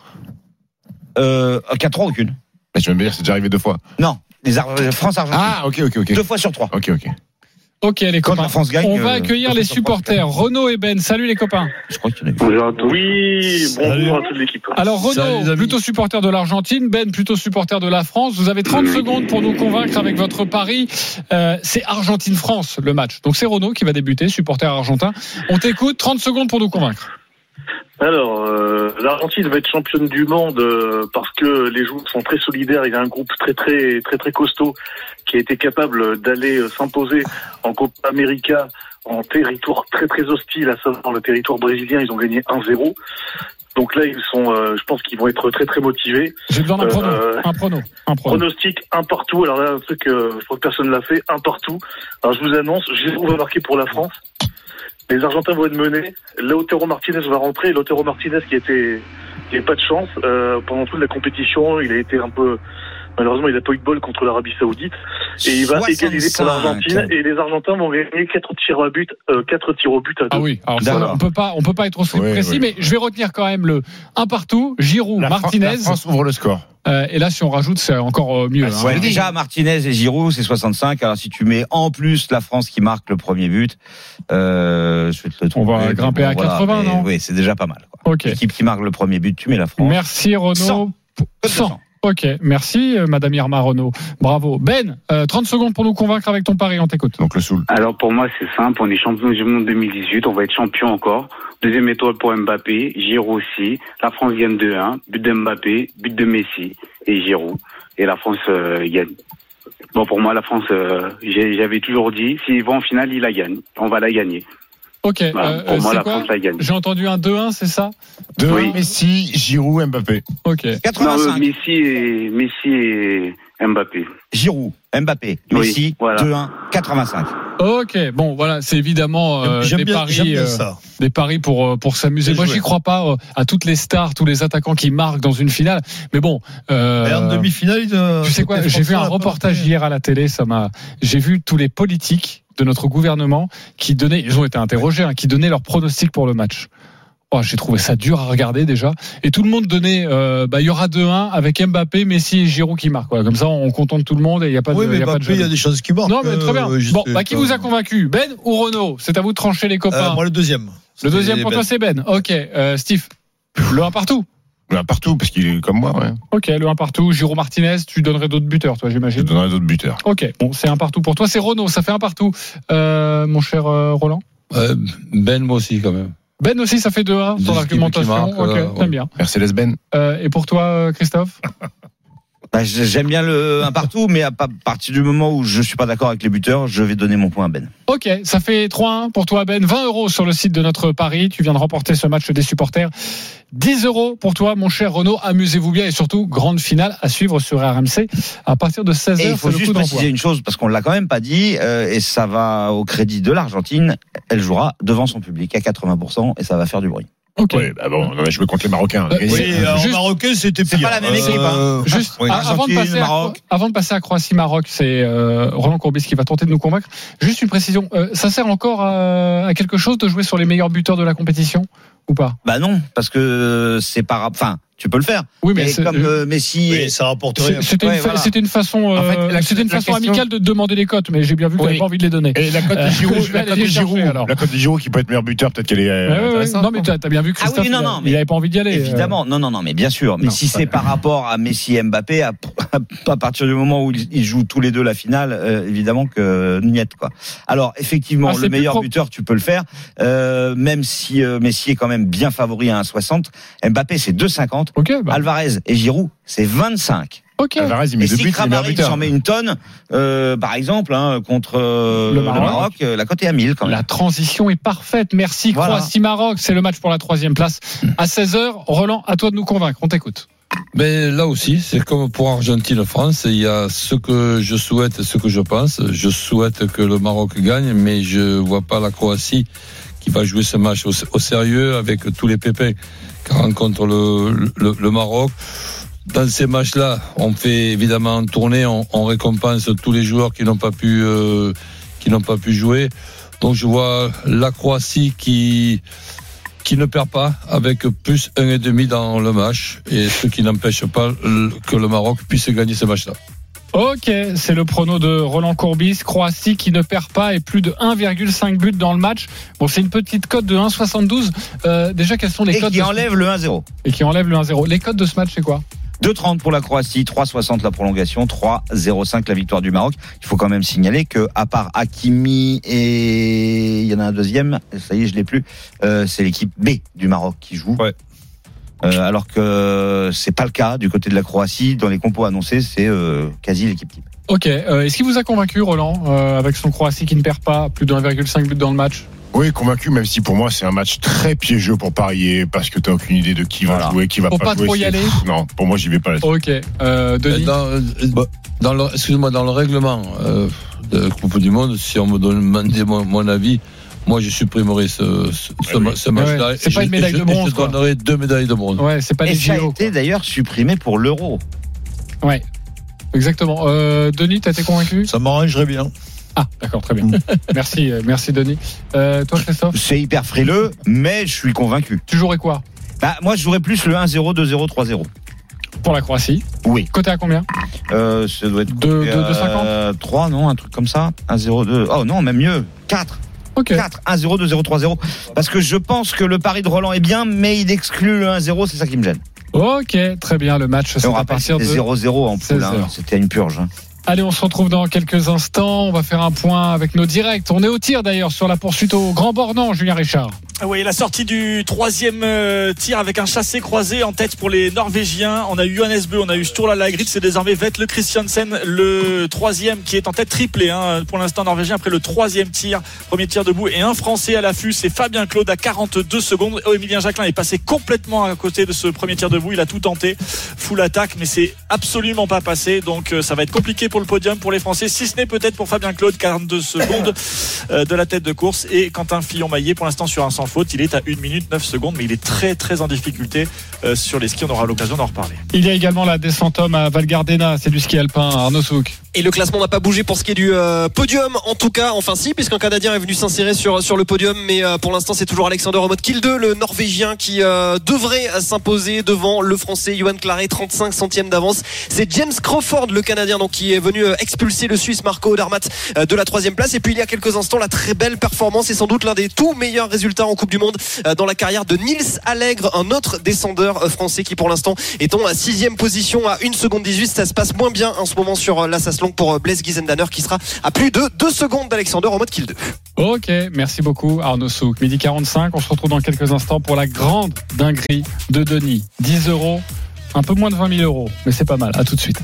Euh, 4-3 aucune. Bah, Je vais me dire, c'est déjà arrivé deux fois. Non, les Ar- France-Argentine. Ah, ok, ok, ok. Deux fois sur trois. Ok, ok. Ok, les Quand copains. la France gagne, On va euh, accueillir les supporters. Renaud et Ben. Salut les copains. Je crois qu'il y en a eu. Bonjour à tous. Oui, bonjour à toute l'équipe. Alors Renaud, plutôt supporter de l'Argentine, Ben plutôt supporter de la France. Vous avez 30 secondes pour nous convaincre avec votre pari. Euh, c'est Argentine-France le match. Donc c'est Renaud qui va débuter, supporter argentin. On t'écoute, 30 secondes pour nous convaincre. Alors, euh, l'Argentine va être championne du monde euh, parce que les joueurs sont très solidaires. Il y a un groupe très très très très costaud qui a été capable d'aller euh, s'imposer en Copa América en territoire très très hostile, à savoir le territoire brésilien. Ils ont gagné 1-0. Donc là, ils sont, euh, je pense qu'ils vont être très très motivés. J'ai besoin d'un Euh, prono. Un prono. Un prono. Pronostic un partout. Alors là, un truc, euh, je crois que personne l'a fait, un partout. Alors je vous annonce, Giroud va marquer pour la France. Les Argentins vont être menés. Lautaro Martinez va rentrer. Lautaro Martinez qui était, qui n'a pas de chance euh, pendant toute la compétition, il a été un peu Malheureusement, il n'a pas eu de bol contre l'Arabie Saoudite et il va 65. égaliser pour l'Argentine et les Argentins vont gagner 4 tirs à but, euh, 4 tirs au but à 2. Ah oui, alors on peut pas, on peut pas être aussi Oui, précis, oui. mais je vais retenir quand même le un partout, Giroud, La Fran- Martinez. la France ouvre le score. Euh, et là, si on rajoute, c'est encore euh, mieux. Ah, hein. Ouais, déjà Martinez et Giroud c'est 65. Alors si tu mets en plus la France qui marque le premier but, euh, je vais te le On va trouver, grimper à 80, mais non? Oui, c'est déjà pas mal. quoi. Ok. L'équipe qui marque le premier but, tu mets la France. Merci Renaud. 100. Code de 100. 100. Ok, merci euh, Madame Irma Renaud. Bravo. Ben, euh, 30 secondes pour nous convaincre avec ton pari, on t'écoute. Donc le soul. Alors pour moi c'est simple, on est champion du monde 2018, on va être champion encore. Deuxième étoile pour Mbappé, Giroud aussi. La France gagne 2-1, but de Mbappé, but de Messi et Giroud. Et la France euh, gagne. Bon pour moi la France, euh, j'ai- j'avais toujours dit, s'ils vont en finale, ils la gagnent. On va la gagner. Ok, Voilà, euh, pour euh, moi c'est la quoi France la gagne. J'ai entendu un 2-1, c'est ça De Oui. Messi, Giroud, Mbappé. Ok. Non, euh, 85. Messi et Messi et Mbappé. Giroud, Mbappé, Oui, Messi, voilà. 2-1, 85. Ok, bon voilà, c'est évidemment euh, J'aime des bien, paris, euh, ça. des paris pour pour s'amuser. Moi, j'y crois pas euh, à toutes les stars, tous les attaquants qui marquent dans une finale. Mais bon, euh, Et en demi-finale, tu sais quoi J'ai vu un reportage hier à la télé. Ça m'a. J'ai vu tous les politiques de notre gouvernement qui donnaient, ils ont été interrogés, hein, qui donnaient leurs pronostics pour le match. Oh, j'ai trouvé ça dur à regarder déjà. Et tout le monde donnait, euh, bah, il y aura 2-1 avec Mbappé, Messi et Giroud qui marquent. quoi. Comme ça, on contente tout le monde et il n'y a pas de, Oui, mais il y a pas de Mbappé, il y a des choses qui marquent. Non, mais très bien. euh, Bon, bah, qui vous a convaincu? Ben ou Renault? C'est à vous de trancher les copains. Euh, Moi, le deuxième. le deuxième pour Ben. toi, c'est Ben. Ok, Steve. Le 1 partout. Là, partout, parce qu'il est comme moi, ouais. Ok, le 1 partout. Giroud Martinez, tu donnerais d'autres buteurs, toi, Je j'imagine. donnerai d'autres buteurs. Ok, bon, c'est un partout pour toi. C'est Renault, ça fait un partout. Euh, mon cher euh, Roland Euh, ben, moi aussi, quand même. Ben aussi, ça fait 2-1 Deux sur équipes l'argumentation. Ok, très ouais. bien. Mercedes Ben. Euh, et pour toi, euh, Christophe? Bah, j'ai- J'aime bien le un partout, mais à pa- partir du moment où je suis pas d'accord avec les buteurs, je vais donner mon point à Ben. Ok, ça fait 3-1 pour toi, Ben. 20 euros sur le site de notre Paris. Tu viens de remporter ce match des supporters. 10 euros pour toi, mon cher Renaud. Amusez-vous bien et surtout, grande finale à suivre sur RMC à partir de 16h. Et il faut juste préciser une chose, parce qu'on l'a quand même pas dit, euh, et ça va au crédit de l'Argentine, elle jouera devant son public à 80%, et ça va faire du bruit. Ok. Ouais, bah bon, non, mais je veux contre les Marocains. Euh. Oui, euh, Juste- en Marocain, c'était pire. pas la même équipe, hein. Euh, Juste oui. avant, de passer à, Maroc. avant de passer à Croatie-Maroc, c'est euh, Roland Courbis qui va tenter de nous convaincre. Juste une précision, euh, ça sert encore à, à quelque chose de jouer sur les meilleurs buteurs de la compétition ou pas? Bah non, parce que c'est pas, rap- enfin, tu peux le faire. Oui, mais comme euh, Messi, Oui, et- ça rapporte rien. C'était Ouais, une, fa- voilà. c'était une façon, En fait, euh, la- une la façon question- amicale de demander les cotes, mais j'ai bien vu que Oui. pas envie de les donner. Et la cote Euh, de Giroud, je vais la aller cote de Giroud, alors. la cote de Giroud qui peut être meilleur buteur, peut-être qu'elle est euh, Ouais, ouais. Non, mais tu as bien vu que Ah oui, Christophe, non, il a- non, il mais- avait pas envie d'y aller. euh. Évidemment, non, non, non, mais bien sûr. Mais Non, si c'est par rapport à Messi et Mbappé, à, à partir du moment où ils jouent tous les deux la finale, euh, évidemment que niette quoi. Alors effectivement, Ah, le meilleur buteur, tu peux le faire, euh, même si euh, Messi est quand même bien favori à 1,60. Mbappé c'est 2,50. Bah, Alvarez et Giroud c'est 25. ok. Alvarez, il met Et deux si buts, buteur. s'en met une tonne, euh, par exemple, hein, contre euh, Le le Maroc. Maroc, euh, la cote est à 1000 quand même. La transition est parfaite. Merci. Voilà. Croatie-Maroc, c'est le match pour la troisième place. À 16h, Roland, à toi de nous convaincre. On t'écoute. Mais là aussi, c'est comme pour Argentine-France, il y a ce que je souhaite, ce que je pense. Je souhaite que le Maroc gagne, mais je vois pas la Croatie qui va jouer ce match au, au sérieux avec tous les pépins qu'a rencontre le, Maroc. Dans ces matchs-là, on fait évidemment en tournée, on, récompense tous les joueurs qui n'ont pas pu euh, qui n'ont pas pu jouer. Donc je vois la Croatie qui qui ne perd pas avec plus un et demi dans le match et ce qui n'empêche pas que le Maroc puisse gagner ce match-là. Ok, c'est le prono de Roland Courbis. Croatie qui ne perd pas et plus de 1,5 but dans le match. Bon, c'est une petite cote de 1,72. Euh, déjà, quelles sont les Et cotes qui de... enlève le 1-0. et qui enlève le 1-0 Les cotes de ce match, c'est quoi? 2,30 pour la Croatie, 3,60 la prolongation, 3,05 la victoire du Maroc. Il faut quand même signaler que, à part Hakimi et il y en a un deuxième, ça y est, je l'ai plus, euh, c'est l'équipe B du Maroc qui joue. Ouais. Euh, alors que c'est pas le cas du côté de la Croatie. Dans les compos annoncés, c'est euh, quasi l'équipe type. Ok, euh, est-ce qu'il vous a convaincu, Roland, euh, avec son Croatie qui ne perd pas plus de 1,5 but dans le match? Oui, convaincu, même si pour moi c'est un match très piégeux pour parier parce que t'as aucune idée de qui va Voilà. jouer, qui va Faut pas, pas jouer. trop y aller Non, pour moi j'y vais pas là-dessus. Ok, euh, Denis? Dans, euh, dans le, excuse-moi, dans le règlement euh, de Coupe du Monde, si on me demandait mon, mon avis, moi je supprimerais ce, ce, ce oui. ma- ce match-là. Ouais, c'est pas je- une médaille de bronze, Je quoi. donnerais deux médailles de bronze. Ouais, c'est pas Et les ça a été d'ailleurs supprimé pour l'Euro. Ouais. exactement. Euh, Denis, t'as été convaincu? Ça m'arrangerait bien. Ah, d'accord, très bien. merci, euh, merci Denis. Euh, toi, Christophe? C'est hyper frileux, mais je suis convaincu. Tu jouerais quoi? Bah, moi, je jouerais plus le 1-0, 2-0, 3-0. Pour la Croatie? Oui. Côté à combien? Euh, ça doit être. De- de- de 50 3, non, un truc comme ça. 1-0, 2. Oh non, même mieux. 4. Ok. 4, 1-0, 2-0, 3-0. Parce que je pense que le pari de Roland est bien, mais il exclut le 1-0, c'est ça qui me gêne. Ok, très bien. Le match, c'est à partir de c'était 0-0 en poule. 16 hein. C'était une purge. hein. Allez, on se retrouve dans quelques instants. On va faire un point avec nos directs. On est au tir d'ailleurs sur la poursuite au Grand Bornand, Julien Richard. Ah Oui, la sortie du troisième euh, tir avec un chassé croisé en tête pour les Norvégiens. On a eu Johannes Bö, on a eu Sturla Lagrit, c'est désormais Vetle Christiansen, le troisième qui est en tête triplé hein, pour l'instant norvégien après le troisième tir, premier tir debout et un Français à l'affût, c'est Fabien Claude à 42 secondes. Oh, Emilien Jacquelin est passé complètement à côté de ce premier tir debout, il a tout tenté, full attaque, mais c'est absolument pas passé, donc euh, ça va être compliqué pour le podium pour les Français, si ce n'est peut-être pour Fabien Claude, 42 secondes euh, de la tête de course et Quentin Fillon-Maillet pour l'instant sur un sans faute, il est à 1 minute 9 secondes, mais il est très très en difficulté euh, sur les skis, on aura l'occasion d'en reparler. Il y a également la descente homme à Val Gardena, c'est du ski alpin, Arnaud Souk. Et le classement n'a pas bougé pour ce qui est du euh, podium, en tout cas, enfin si, puisqu'un Canadien est venu s'insérer sur, sur le podium, mais euh, pour l'instant c'est toujours Alexander Omot Kilde, le Norvégien, qui euh, devrait s'imposer devant le Français Johan Claret, 35 centièmes d'avance. C'est James Crawford, le Canadien, donc qui est venu euh, expulser le Suisse Marco Odermatt euh, de la troisième place. Et puis il y a quelques instants, la très belle performance et sans doute l'un des tout meilleurs résultats en Coupe du Monde dans la carrière de Nils Allègre, un autre descendeur français qui pour l'instant est en sixième position à 1 seconde 18. Ça se passe moins bien en ce moment sur euh, la Longue pour euh, Blaise Gizendaner qui sera à plus de 2 secondes d'Alexander en mode kill 2. Ok, merci beaucoup Arnaud Souk. Midi 45, on se retrouve dans quelques instants pour la grande dinguerie de Denis. 10 euros, un peu moins de 20 000 euros, mais c'est pas mal. À tout de suite.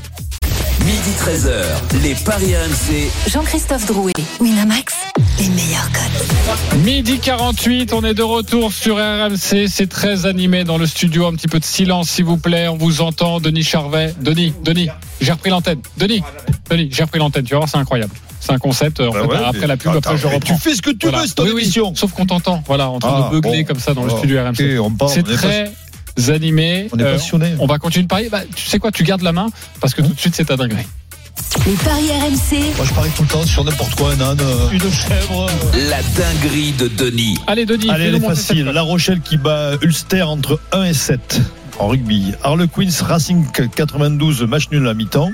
Midi 13h, les Paris RMC. Jean-Christophe Drouet, Winamax, les meilleurs codes. Midi 48, on est de retour sur RMC. C'est très animé dans le studio. Un petit peu de silence, s'il vous plaît. On vous entend. Denis Charvet. Denis, Denis, j'ai repris l'antenne. Denis, Denis, j'ai repris l'antenne. Tu vas voir, c'est incroyable. C'est un concept. En Bah fait, ouais, après la pub, Attends, après je reprends. tu fais ce que tu Voilà. veux, c'est ton Oui, oui, émission. Sauf qu'on t'entend. Voilà, en train Ah, de beugler bon. comme ça dans le Alors, studio RMC. ok, on parle, C'est très animé. On est Euh, passionné. on va continuer de parier. Bah, tu sais quoi, tu gardes la main parce que tout de suite, c'est ta dinguerie. Les paris RMC, Moi, je parie tout le temps sur n'importe quoi, un âne, euh, une chèvre. euh. La dinguerie de Denis. Allez, Denis, Allez, elle est facile. La Rochelle qui bat Ulster entre 1 et 7 en rugby. Harlequins Racing 92, match nul à mi-temps.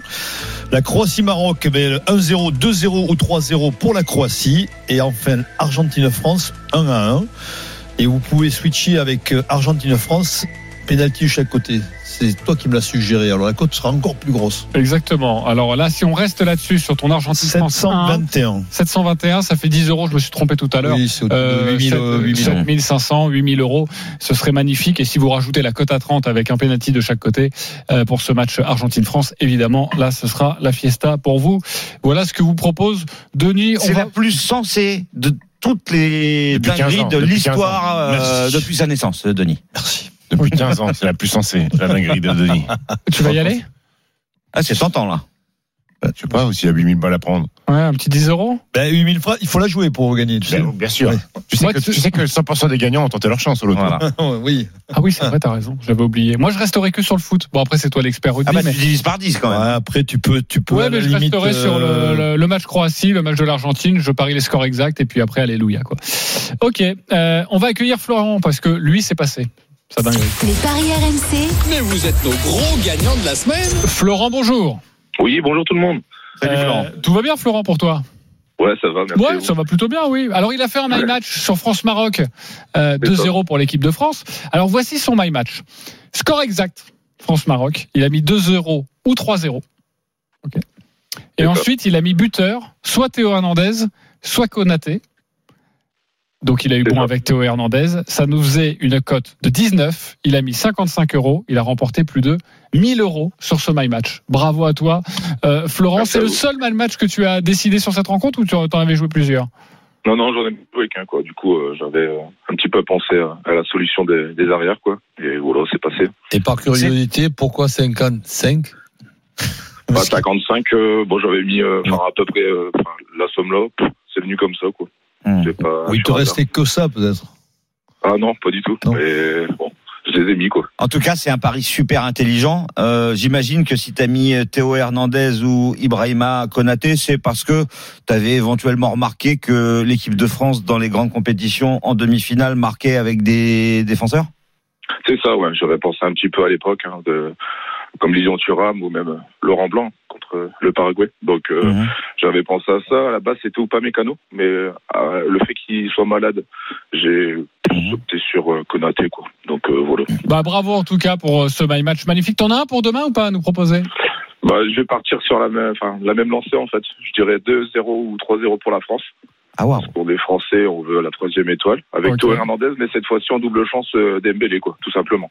La Croatie-Maroc, ben, 1-0, 2-0 ou 3-0 pour la Croatie. Et enfin, Argentine-France, 1 à 1. Et vous pouvez switcher avec Argentine-France, pénalty de chaque côté. C'est toi qui me l'as suggéré. Alors la cote sera encore plus grosse. Exactement. Alors là, si on reste là-dessus sur ton Argentine France 1, 721. 721, ça fait 10 euros. Je me suis trompé tout à l'heure. Oui, c'est autour de Euh, 8000 sept- euh, 8000 euros. 7500, 8000 euros. Ce serait magnifique. Et si vous rajoutez la cote à 30 avec un penalty de chaque côté euh, pour ce match Argentine-France, évidemment, là, ce sera la fiesta pour vous. Voilà ce que vous propose Denis. C'est va... la plus sensée de toutes les Depuis 15 dingueries de depuis 15 l'histoire euh, depuis sa naissance, Denis. Merci. Depuis 15 ans, c'est la plus sensée, la dinguerie de Denis. Tu vas y aller? Ah, c'est tentant là. Bah, Je sais pas, aussi, il y a 8000 balles à prendre. Ouais, un petit 10 euros? Ben, 8000 francs, il faut la jouer pour gagner. Tu sais. Bien, sûr. Ouais. Tu sais, que, tu- tu sais que 100% des gagnants ont tenté leur chance au loto. Voilà. oui. Ah oui, c'est vrai, t'as raison. J'avais oublié. Moi, je resterai que sur le foot. Bon, après, c'est toi l'expert rugby. Ah bah mais... tu divises par 10 quand même. Ouais, après, tu peux, tu peux Ouais, mais je limite. resterai sur le, euh, le- le match Croatie, le match de l'Argentine. Je parie les scores exacts et puis après, alléluia, quoi. Ok, euh, on va accueillir Florent parce que lui, c'est passé. Ça dingue. les paris RMC, Mais vous êtes nos gros gagnants de la semaine. Florent, bonjour. Oui, bonjour tout le monde. Salut Euh, Florent. tout va bien, Florent, pour toi? Ouais, ça va, merci. Ouais, ça va plutôt bien, oui. Alors, il a fait un my Ouais. match sur France-Maroc, euh, C'est 2-0 pour l'équipe de France. Alors, voici son my match. Score exact, France-Maroc. Il a mis 2-0 ou 3-0. Ok. Et ensuite, il a mis buteur, soit Théo Hernandez, soit Konaté. Donc, il a eu bon ça. avec Théo Hernandez. Ça nous faisait une cote de 19. Il a mis 55 euros. Il a remporté plus de 1000 euros sur ce my match. Bravo à toi. Euh, Florent, c'est le seul my match que tu as décidé sur cette rencontre ou tu en avais joué plusieurs? Non, non, j'en ai joué qu'un, quoi. Du coup, euh, j'avais euh, un petit peu pensé à, à la solution des, des arrières, quoi. Et voilà, c'est passé. Et par curiosité, pourquoi 55 Bah, 55, euh, bon, j'avais mis euh, à peu près euh, la somme là. C'est venu comme ça, quoi. J'ai pas, Oui, il te restait que ça, peut-être. Ah non, pas du tout. Non. Mais bon, je les ai mis quoi. En tout cas, c'est un pari super intelligent. Euh, J'imagine que si tu as mis Théo Hernandez ou Ibrahima Konaté, c'est parce que tu avais éventuellement remarqué que l'équipe de France dans les grandes compétitions en demi-finale marquait avec des défenseurs? C'est ça, ouais. J'avais pensé un petit peu à l'époque, hein, de comme Lilian Thuram ou même Laurent Blanc contre le Paraguay. Donc euh, Mhm. j'avais pensé à ça. À la base, c'était pas Mécano, mais euh, le fait qu'il soit malade, j'ai Mhm. opté sur euh, Konaté quoi. Donc voilà. Bah bravo en tout cas pour ce My Match magnifique. T'en as un pour demain ou pas à nous proposer? Bah, je vais partir sur la même, enfin, la même lancée en fait. Je dirais 2-0 ou 3-0 pour la France. Ah wow. Pour des Français, on veut la troisième étoile avec Ok. Théo Hernandez, mais cette fois-ci en double chance Dembélé quoi, tout simplement.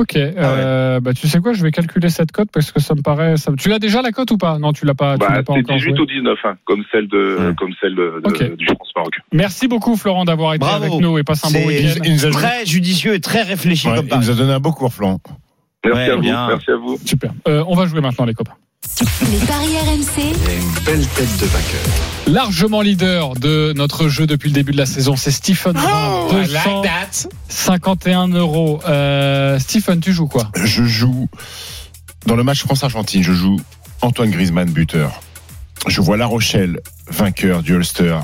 Ok, euh, bah tu sais quoi, je vais calculer cette cote parce que ça me paraît. Ça... Tu l'as déjà la cote ou pas? Non, tu l'as pas. tu Bah, l'as pas c'est encore 18 joué. ou 19, hein, comme celle de, comme celle de, de- Ok. du France Maroc. Merci beaucoup Florent d'avoir été Bravo. avec nous et passe un bon week-end. Très judicieux et très réfléchi Ouais, comme il nous a donné un beau cours, Flan. Merci Ouais, à vous, bien. merci à vous. Super. Euh, on va jouer maintenant les copains. Les paris RMC. Il y a une belle tête de vainqueur. Largement leader de notre jeu depuis le début de la saison, c'est Stephen Brun. 251 euros. Euh, Stephen, tu joues quoi? Je joue dans le match France-Argentine. Je joue Antoine Griezmann buteur. Je vois La Rochelle vainqueur du Ulster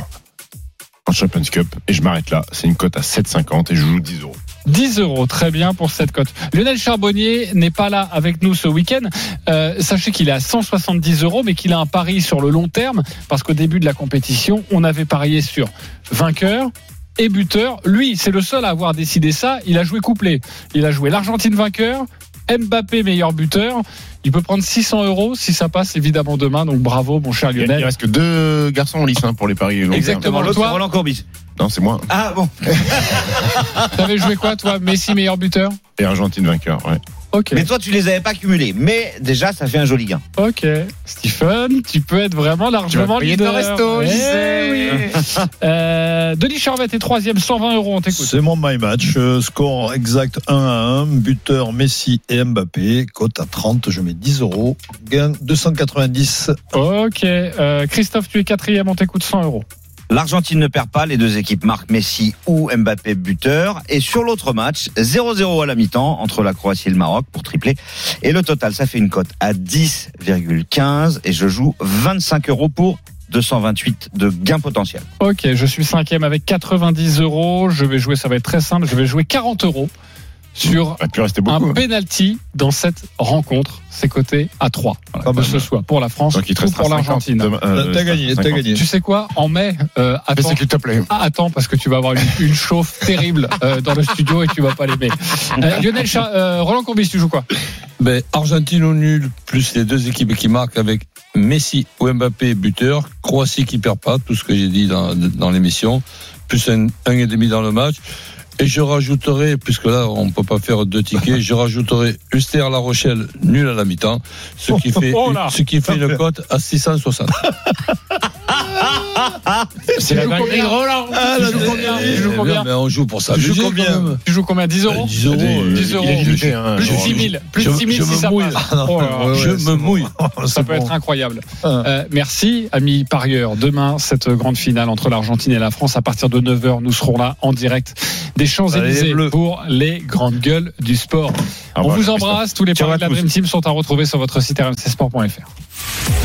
en Champions Cup et je m'arrête là. C'est une cote à 7,50 et je joue 10 euros. 10 euros, très bien pour cette cote. Lionel Charbonnier n'est pas là avec nous ce week-end. Euh, sachez qu'il est à 170 euros, mais qu'il a un pari sur le long terme, parce qu'au début de la compétition, on avait parié sur vainqueur et buteur. Lui, c'est le seul à avoir décidé ça. Il a joué couplé. Il a joué l'Argentine vainqueur, Mbappé meilleur buteur. Il peut prendre 600 euros si ça passe évidemment demain. Donc bravo, mon cher Il il Lionel. reste que deux garçons en lice hein, pour les paris. Exactement. L'autre, Toi c'est Roland Courbis. Non, c'est moi. Ah bon T'avais joué quoi, toi? Messi meilleur buteur? Et Argentine vainqueur, ouais. Mais toi, tu les avais pas cumulés. Mais déjà, ça fait un joli gain. Ok, Stephen, tu peux être vraiment largement payer leader. resto, Eh je sais. oui. Euh, Denis Charvet est troisième, 120 euros, on t'écoute. C'est mon my match. Euh, Score exact 1 à 1. Buteur Messi et Mbappé. Cote à 30. Je mets 10 euros. Gain 290. Ok, euh, Christophe, tu es quatrième, on t'écoute 100 euros. L'Argentine ne perd pas, les deux équipes marquent Messi ou Mbappé buteur. Et sur l'autre match, 0-0 à la mi-temps entre la Croatie et le Maroc pour tripler. Et le total, ça fait une cote à 10,15 et je joue 25 euros pour 228 de gain potentiel. Ok, je suis cinquième avec 90 euros. Je vais jouer, ça va être très simple, je vais jouer 40 euros sur un hein. penalty dans cette rencontre. C'est coté à 3. Voilà, Ah bah, que ce soit pour la France Donc il ou pour 50 l'Argentine. euh, T'as gagné, t'as 50. gagné. Tu sais quoi En mai, euh, Mais attends, te plaît. Ah, attends, parce que tu vas avoir une, une chauffe terrible euh, dans le studio et tu vas pas l'aimer. Euh, Lionel Cha- euh, Roland Courbis, tu joues quoi? Ben, Argentine au nul, plus les deux équipes qui marquent avec Messi ou Mbappé buteur, Croatie qui perd pas, tout ce que j'ai dit dans, dans l'émission, plus un, un et demi dans le match. Et je rajouterai, puisque là on peut pas faire deux tickets, je rajouterai Ulster La Rochelle nul à la mi-temps, ce qui fait, Oh ce qui fait une cote à 660. C'est la Roland. Ah, tu joues combien dinguerie. Tu joues Eh combien bien, mais on joue pour ça. Tu joues combien Tu joues combien 10 euros 10 euros. Il 10 euros. est limité, hein. Plus Genre, 6 000. Plus je- 6 000 je si me ça passe. Je me mouille. Ça peut être incroyable. Ah. Euh, merci, amis parieurs. Demain, cette grande finale entre l'Argentine et la France, à partir de 9h, nous serons là en direct des Allez, Champs-Élysées pour les grandes gueules du sport. Au On revoir, vous embrasse. Tous les paris de la. Dream Team sont à retrouver sur votre site rmcsport.fr.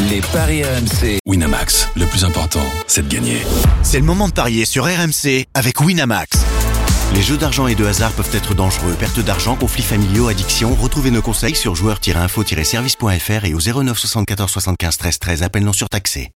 Les paris RMC. Winamax, le plus important, c'est de gagner. C'est le moment de parier sur RMC avec Winamax. Les jeux d'argent et de hasard peuvent être dangereux. Perte d'argent, conflits familiaux, addiction. Retrouvez nos conseils sur joueurs-info-service.fr et au 09 74 75 13 13. Appel non surtaxé.